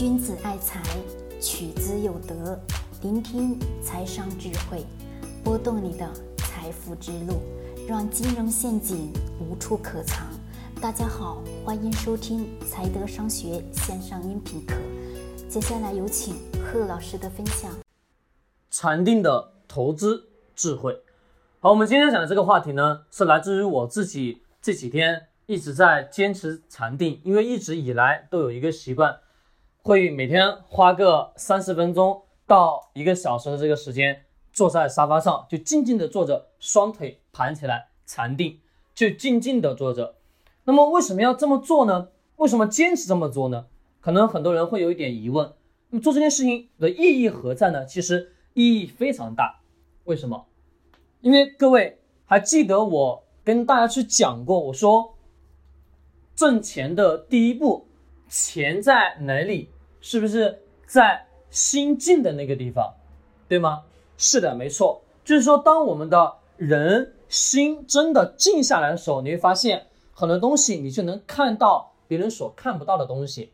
君子爱财，取之有德。聆听财商智慧，拨动你的财富之路，让金融陷阱无处可藏。大家好，欢迎收听财德商学线上音频课。接下来有请贺老师的分享。禅定的投资智慧。好，我们今天讲的这个话题呢，是来自于我自己这几天一直在坚持禅定，因为一直以来都有一个习惯。会每天花个三十分钟到一个小时的这个时间，坐在沙发上就静静的坐着，双腿盘起来禅定，就静静的坐着。那么为什么要这么做呢？为什么坚持这么做呢？可能很多人会有一点疑问。那么做这件事情的意义何在呢？其实意义非常大。为什么？因为各位还记得我跟大家去讲过，我说挣钱的第一步。钱在哪里？是不是在心静的那个地方，对吗？是的，没错。就是说，当我们的人心真的静下来的时候，你会发现很多东西，你就能看到别人所看不到的东西。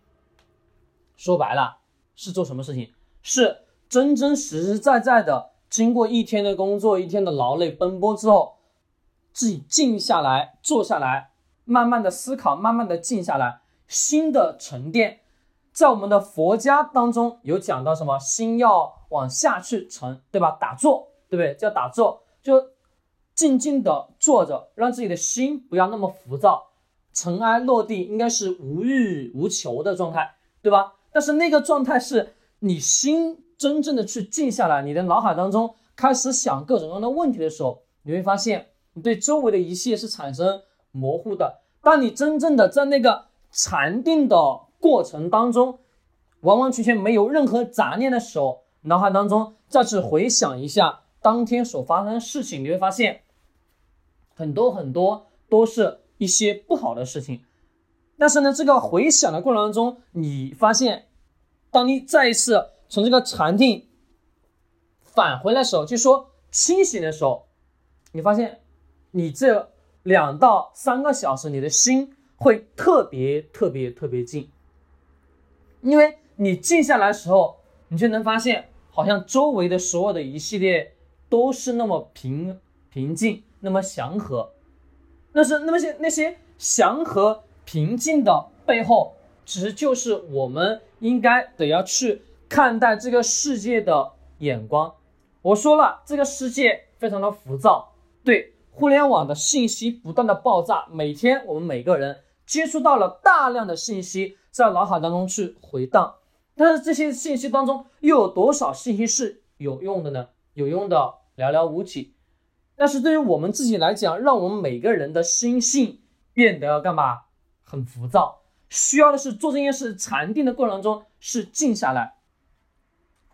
说白了，是做什么事情？是真真实实在在的，经过一天的工作，一天的劳累奔波之后，自己静下来，坐下来，慢慢的思考，慢慢的静下来。心的沉淀，在我们的佛家当中有讲到什么？心要往下去沉，对吧？打坐，对不对？叫打坐，就静静的坐着，让自己的心不要那么浮躁，尘埃落地，应该是无欲无求的状态，对吧？但是那个状态是你心真正的去静下来，你的脑海当中开始想各种各样的问题的时候，你会发现你对周围的一切是产生模糊的。当你真正的在那个。禅定的过程当中，完完全全没有任何杂念的时候，脑海当中再次回想一下当天所发生的事情，你会发现很多很多都是一些不好的事情。但是呢，这个回想的过程当中，你发现，当你再一次从这个禅定返回来的时候，就说清醒的时候，你发现你这两到三个小时，你的心。会特别特别特别静，因为你静下来的时候，你就能发现，好像周围的所有的一系列都是那么平平静，那么祥和。那是那么些那些祥和平静的背后，其实就是我们应该得要去看待这个世界的眼光。我说了，这个世界非常的浮躁，对互联网的信息不断的爆炸，每天我们每个人。接触到了大量的信息，在脑海当中去回荡，但是这些信息当中又有多少信息是有用的呢？有用的寥寥无几。但是对于我们自己来讲，让我们每个人的心性变得干嘛？很浮躁，需要的是做这件事禅定的过程中是静下来。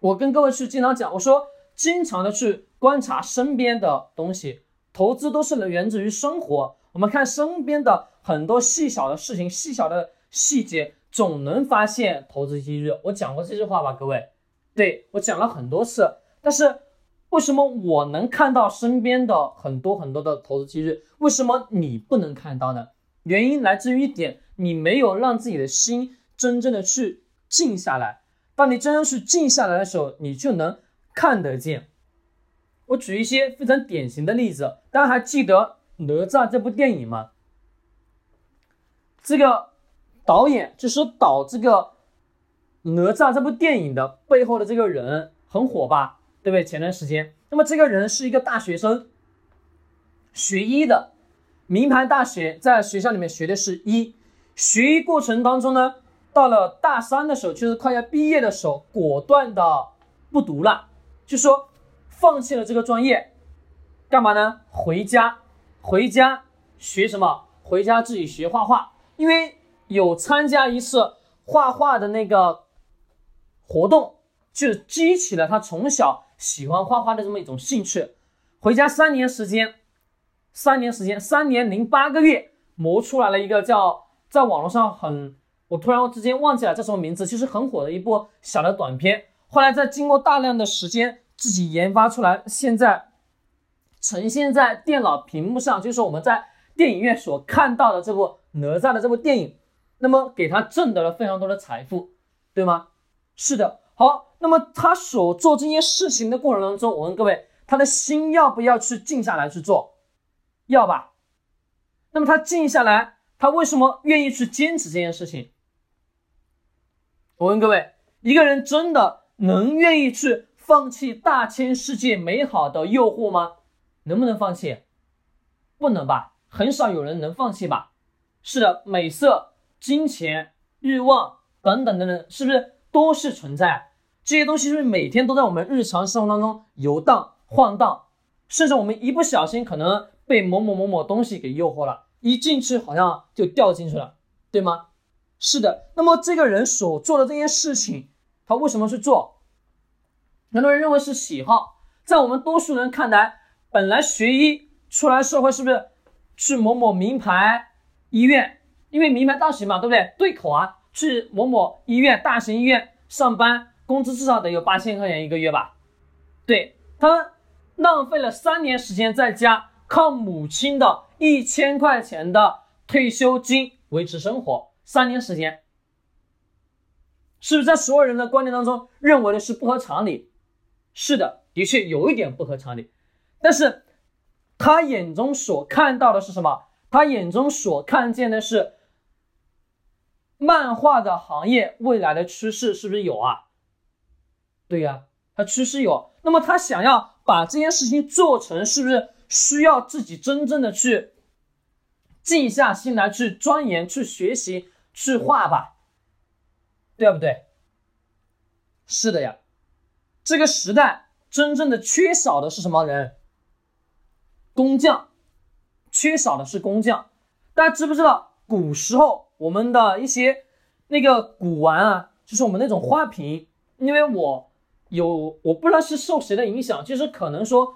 我跟各位去经常讲，我说经常的去观察身边的东西，投资都是源自于生活。我们看身边的很多细小的事情、细小的细节，总能发现投资机遇。我讲过这句话吧，各位，对我讲了很多次。但是为什么我能看到身边的很多很多的投资机遇？为什么你不能看到呢？原因来自于一点，你没有让自己的心真正的去静下来。当你真正去静下来的时候，你就能看得见。我举一些非常典型的例子，大家还记得？哪吒这部电影吗，这个导演就是导这个哪吒这部电影的背后的这个人很火吧，对不对？前段时间，那么这个人是一个大学生，学医的，名牌大学，在学校里面学的是医。学医过程当中呢，到了大三的时候，就是快要毕业的时候，果断的不读了，就说放弃了这个专业，干嘛呢？回家。回家学什么？回家自己学画画，因为有参加一次画画的那个活动，就激起了他从小喜欢画画的这么一种兴趣。回家三年时间，三年时间，三年零八个月，磨出来了一个叫在网络上很，我突然之间忘记了叫什么名字，其实很火的一部小的短片。后来在经过大量的时间自己研发出来，现在。呈现在电脑屏幕上，就是我们在电影院所看到的这部哪吒的这部电影，那么给他挣得了非常多的财富，对吗？是的，好，那么他所做这件事情的过程当中，我问各位，他的心要不要去静下来去做？要吧。那么他静下来，他为什么愿意去坚持这件事情？我问各位，一个人真的能愿意去放弃大千世界美好的诱惑吗？能不能放弃？不能吧，很少有人能放弃吧？是的，美色、金钱、欲望等等等等，是不是都是存在？这些东西是不是每天都在我们日常生活当中游荡晃荡？甚至我们一不小心可能被某某某某东西给诱惑了，一进去好像就掉进去了，对吗？是的。那么这个人所做的这件事情，他为什么去做？很多人认为是喜好，在我们多数人看来，本来学医出来社会是不是去某某名牌？医院，因为名牌大学嘛，对不对？对口啊，去某某医院、大型医院上班，工资至少得有八千块钱一个月吧？对他浪费了三年时间在家，靠母亲的一千块钱的退休金维持生活，三年时间，是不是在所有人的观念当中认为的是不合常理？是的，的确有一点不合常理，但是他眼中所看到的是什么？他眼中所看见的是漫画的行业未来的趋势，是不是有啊？对呀，他趋势有。那么他想要把这件事情做成，是不是需要自己真正的去静下心来去钻研、去学习、去画吧？对不对？是的呀。这个时代真正的缺少的是什么人？工匠。缺少的是工匠，大家知不知道古时候我们的一些那个古玩啊，就是我们那种花瓶，因为我有我不知道是受谁的影响，就是可能说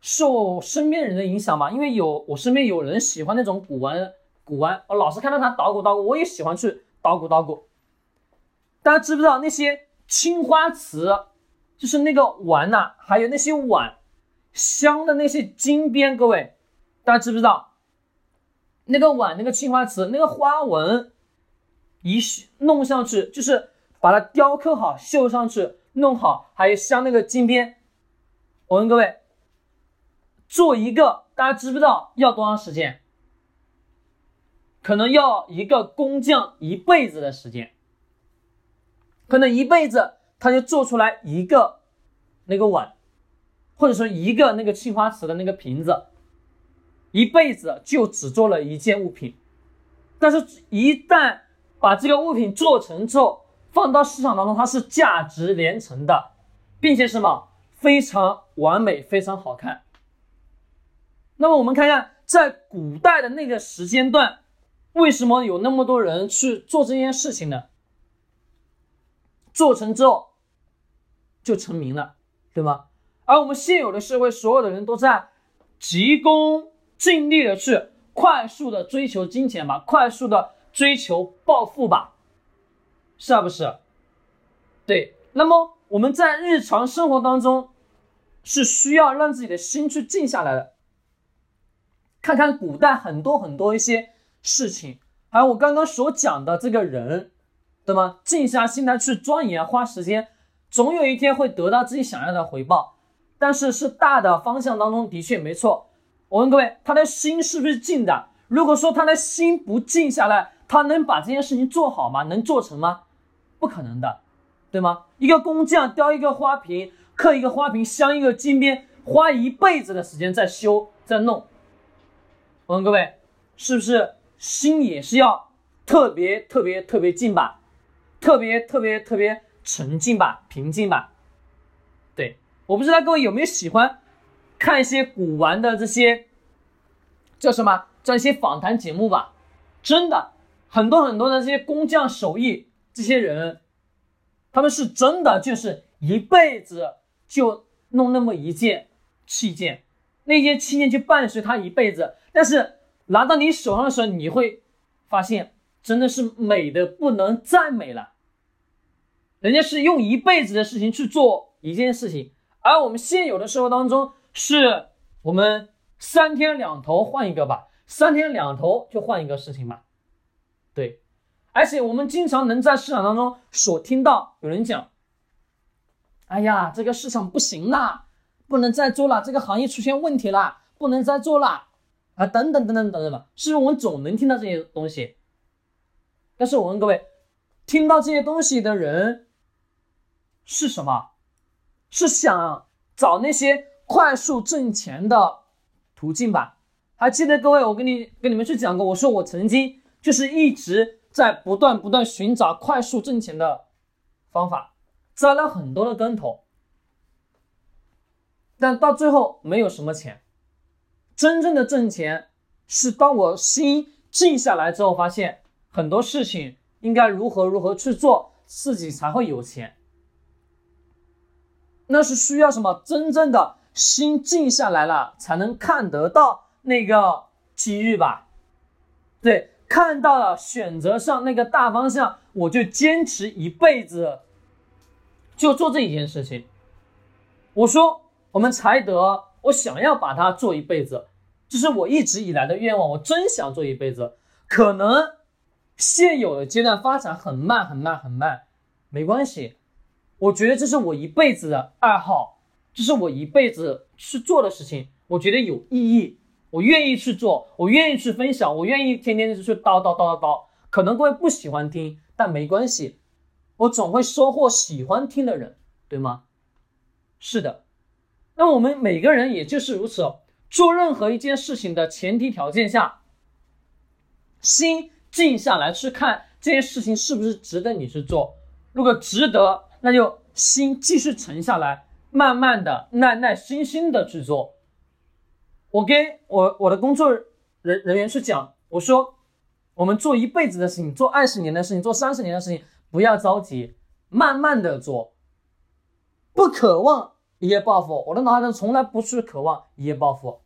受身边人的影响吧，因为有我身边有人喜欢那种古玩，古玩，我老是看到他捣鼓捣鼓，我也喜欢去捣鼓捣鼓。大家知不知道那些青花瓷，就是那个碗呐，还有那些碗镶的那些金边，各位。大家知不知道，那个碗、那个青花瓷、那个花纹，一弄上去就是把它雕刻好、绣上去、弄好，还有镶那个金边。我问各位，做一个，大家知不知道要多长时间？可能要一个工匠一辈子的时间，可能一辈子他就做出来一个那个碗，或者说一个那个青花瓷的那个瓶子。一辈子就只做了一件物品，但是，一旦把这个物品做成之后，放到市场当中，它是价值连城的，并且什么非常完美、非常好看。那么，我们看一下在古代的那个时间段，为什么有那么多人去做这件事情呢？做成之后就成名了，对吗？而我们现有的社会，所有的人都在急功。尽力的去快速的追求金钱吧，快速的追求暴富吧，是不是？对。那么我们在日常生活当中是需要让自己的心去静下来的，看看古代很多很多一些事情，还有我刚刚所讲的这个人，对吗？静下心来去钻研，花时间，总有一天会得到自己想要的回报。但是是大的方向当中的确没错。我问各位，他的心是不是静的？如果说他的心不静下来，他能把这件事情做好吗？能做成吗？不可能的，对吗？一个工匠雕一个花瓶，刻一个花瓶，镶一个金边，花一辈子的时间在修在弄。我问各位，是不是心也是要特别特别特别静吧？特别特别特别沉静吧？平静吧？对，我不知道各位有没有喜欢。看一些古玩的这些叫什么？叫一些访谈节目吧。真的，很多很多的这些工匠手艺，这些人，他们是真的就是一辈子就弄那么一件器件，那件器件就伴随他一辈子。但是拿到你手上的时候，你会发现真的是美的不能再美了。人家是用一辈子的事情去做一件事情，而我们现有的生活当中。是我们三天两头换一个吧，三天两头就换一个事情吧，对，而且我们经常能在市场当中所听到有人讲：“哎呀，这个市场不行啦，不能再做了，这个行业出现问题了，不能再做了啊，等等等等等等吧，是不是我们总能听到这些东西？但是我问各位，听到这些东西的人是什么？是想找那些快速挣钱的途径吧？还记得各位，我跟你跟你们去讲过，我说我曾经就是一直在不断不断寻找快速挣钱的方法，栽了很多的跟头，但到最后没有什么钱。真正的挣钱是当我心静下来之后，发现很多事情应该如何如何去做，自己才会有钱。那是需要什么？真正的心静下来了，才能看得到那个机遇吧？对，看到了选择上那个大方向，我就坚持一辈子，就做这一件事情。我说，我们才德，我想要把它做一辈子，这是我一直以来的愿望。我真想做一辈子，可能现有的阶段发展很慢，很慢，很慢，没关系。我觉得这是我一辈子的爱好，这是我一辈子去做的事情，我觉得有意义，我愿意去做，我愿意去分享，我愿意天天就去叨叨叨叨叨。可能各位不喜欢听，但没关系，我总会收获喜欢听的人，对吗？是的。那我们每个人也就是如此，做任何一件事情的前提条件下，心静下来去看这件事情是不是值得你去做，如果值得。那就心继续沉下来，慢慢的、耐耐心心的去做。我跟我我的工作人人员去讲，我说，我们做一辈子的事情，做二十年的事情，做三十年的事情，不要着急，慢慢的做，不渴望一夜暴富。我的脑海中从来不是渴望一夜暴富，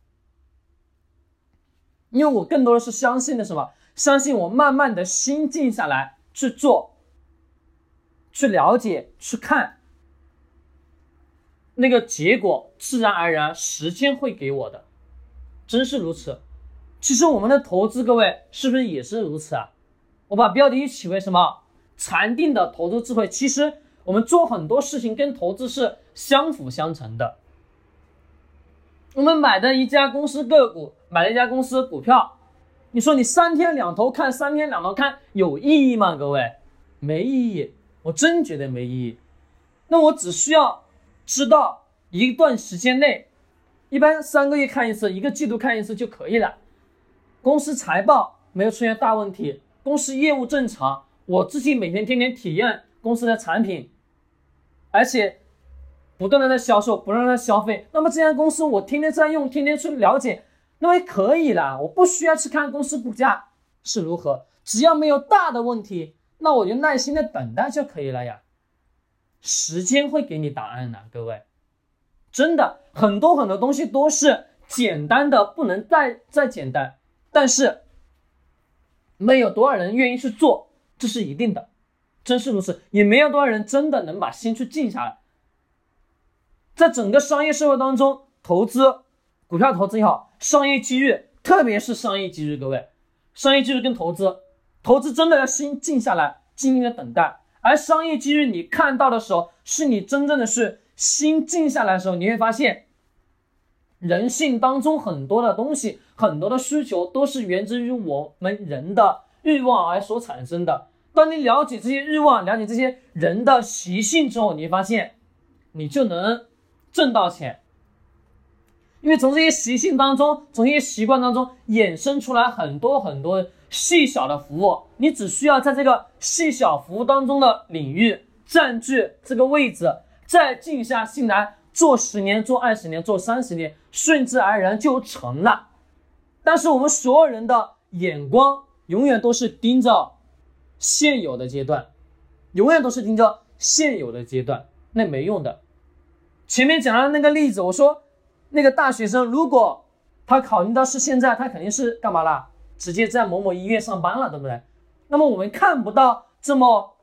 因为我更多的是相信的什么？相信我慢慢的心静下来去做。去了解，去看，那个结果自然而然，时间会给我的，真是如此。其实我们的投资，各位是不是也是如此啊？我把标题起为什么？禅定的投资智慧。其实我们做很多事情跟投资是相辅相成的。我们买的一家公司个股，买了一家公司股票，你说你三天两头看，三天两头看有意义吗？各位，没意义。我真觉得没意义，那我只需要知道一段时间内，一般三个月看一次，一个季度看一次就可以了。公司财报没有出现大问题，公司业务正常，我自己每天天天体验公司的产品，而且不断的在销售，不断的消费，那么这家公司我天天在用，天天去了解，那么可以了，我不需要去看公司股价是如何，只要没有大的问题。那我就耐心的等待就可以了呀，时间会给你答案的，各位，真的很多很多东西都是简单的不能再再简单，但是没有多少人愿意去做，这是一定的，真是如此，也没有多少人真的能把心去静下来。在整个商业社会当中，投资股票投资也好，商业机遇，特别是商业机遇，各位，商业机遇跟投资。投资真的要心静下来，静静的等待。而商业机遇你看到的时候，是你真正的是心静下来的时候，你会发现，人性当中很多的东西，很多的需求都是源自于我们人的欲望而所产生的。当你了解这些欲望，了解这些人的习性之后，你会发现，你就能挣到钱。因为从这些习性当中，从这些习惯当中衍生出来很多很多。细小的服务，你只需要在这个细小服务当中的领域占据这个位置，再静下心来做十年、做二十年、做三十年，顺自而然就成了。但是我们所有人的眼光永远都是盯着现有的阶段，永远都是盯着现有的阶段，那没用的。前面讲的那个例子，我说那个大学生，如果他考虑到是现在，他肯定是干嘛了？直接在某某医院上班了，对不对？那么我们看不到这么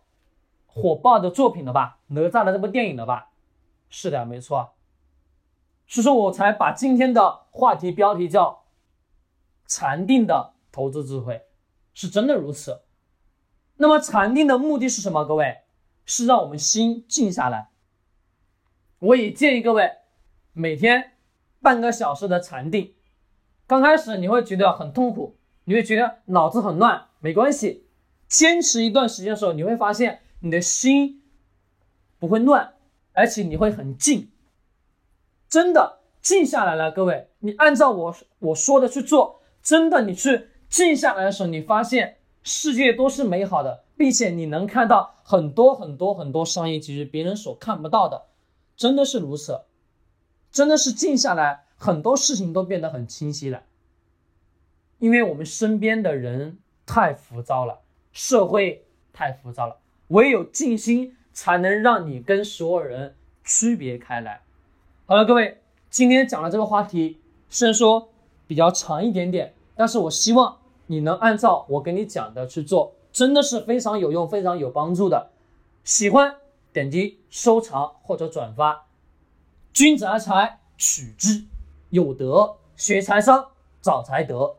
火爆的作品了吧？哪吒的这部电影了吧？是的，没错。所以说我才把今天的话题标题叫“禅定的投资智慧”，是真的如此。那么禅定的目的是什么？各位，是让我们心静下来。我也建议各位每天半个小时的禅定。刚开始你会觉得很痛苦，你会觉得脑子很乱，没关系，坚持一段时间的时候，你会发现你的心不会乱，而且你会很静。真的静下来了，各位，你按照我我说的去做，真的你去静下来的时候，你发现。世界都是美好的，并且你能看到很多很多很多商业机遇，别人所看不到的，真的是如此，真的是静下来，很多事情都变得很清晰了。因为我们身边的人太浮躁了，社会太浮躁了，唯有静心才能让你跟所有人区别开来。好了，各位，今天讲的这个话题虽然说比较长一点点，但是我希望。你能按照我给你讲的去做，真的是非常有用、非常有帮助的。喜欢点击收藏或者转发。君子爱财，取之有德；学财商，找财德。